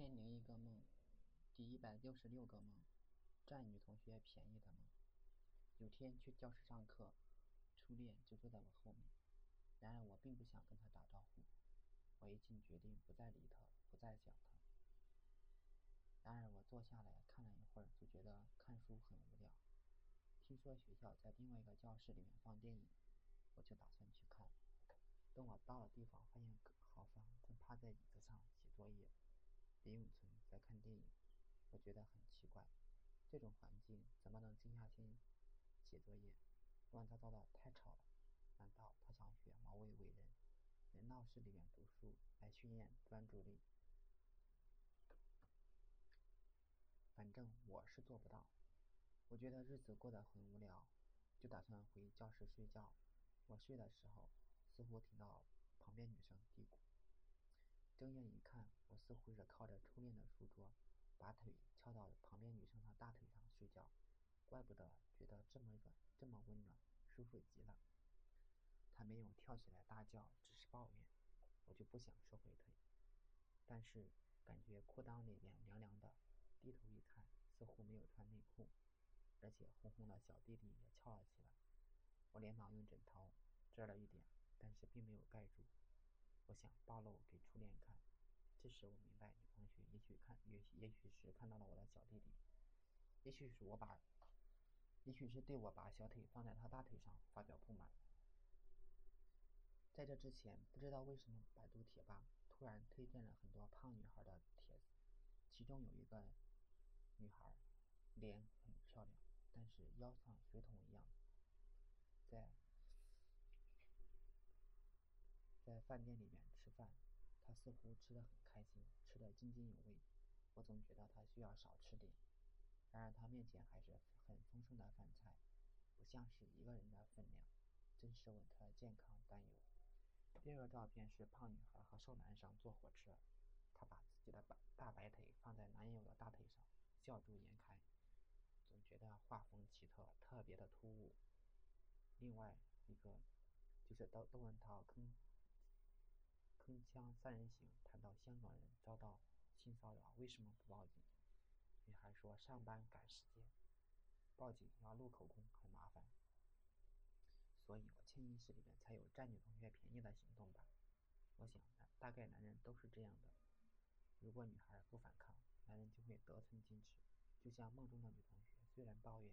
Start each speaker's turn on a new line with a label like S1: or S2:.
S1: 千零一个梦，第一百六十六个梦，占女同学便宜的梦。有天去教室上课，初恋就坐在我后面。然而我并不想跟他打招呼，我已经决定不再理他，不再想他。然而我坐下来看了一会儿，就觉得看书很无聊。听说学校在另外一个教室里面放电影，我就打算去看。等我到了地方，发现好芳正趴在椅子上写作业。李永存在看电影，我觉得很奇怪，这种环境怎么能静下心写作业？乱糟糟的，太吵了。难道他想学毛伟伟人，在闹市里面读书来训练专注力？反正我是做不到。我觉得日子过得很无聊，就打算回教室睡觉。我睡的时候，似乎听到旁边女生嘀咕。睁眼一看，我似乎是靠着初恋的书桌，把腿翘到旁边女生的大腿上睡觉。怪不得觉得这么软，这么温暖，舒服极了。她没有跳起来大叫，只是抱怨。我就不想收回腿，但是感觉裤裆里面凉凉的，低头一看，似乎没有穿内裤，而且红红的小弟弟也翘了起来。我连忙用枕头遮了一点，但是并没有盖住。我想暴露给初恋看，这时我明白，女同学也许看，也许也许是看到了我的小弟弟，也许是我把，也许是对我把小腿放在他大腿上发表不满。在这之前，不知道为什么百度贴吧突然推荐了很多胖女孩的帖子，其中有一个女孩，脸很漂亮，但是腰像水桶一样，在。在饭店里面吃饭，他似乎吃得很开心，吃得津津有味。我总觉得他需要少吃点。然而他面前还是很丰盛的饭菜，不像是一个人的分量，真是为他的健康担忧。第二个照片是胖女孩和瘦男生坐火车，她把自己的大大白腿放在男友的大腿上，笑逐颜开，总觉得画风奇特，特别的突兀。另外一个就是窦窦文涛坑。铿锵三人行谈到香港人遭到性骚扰为什么不报警？女孩说上班赶时间，报警要录口供很麻烦，所以我潜意识里面才有占女同学便宜的行动吧。我想大概男人都是这样的，如果女孩不反抗，男人就会得寸进尺，就像梦中的女同学，虽然抱怨，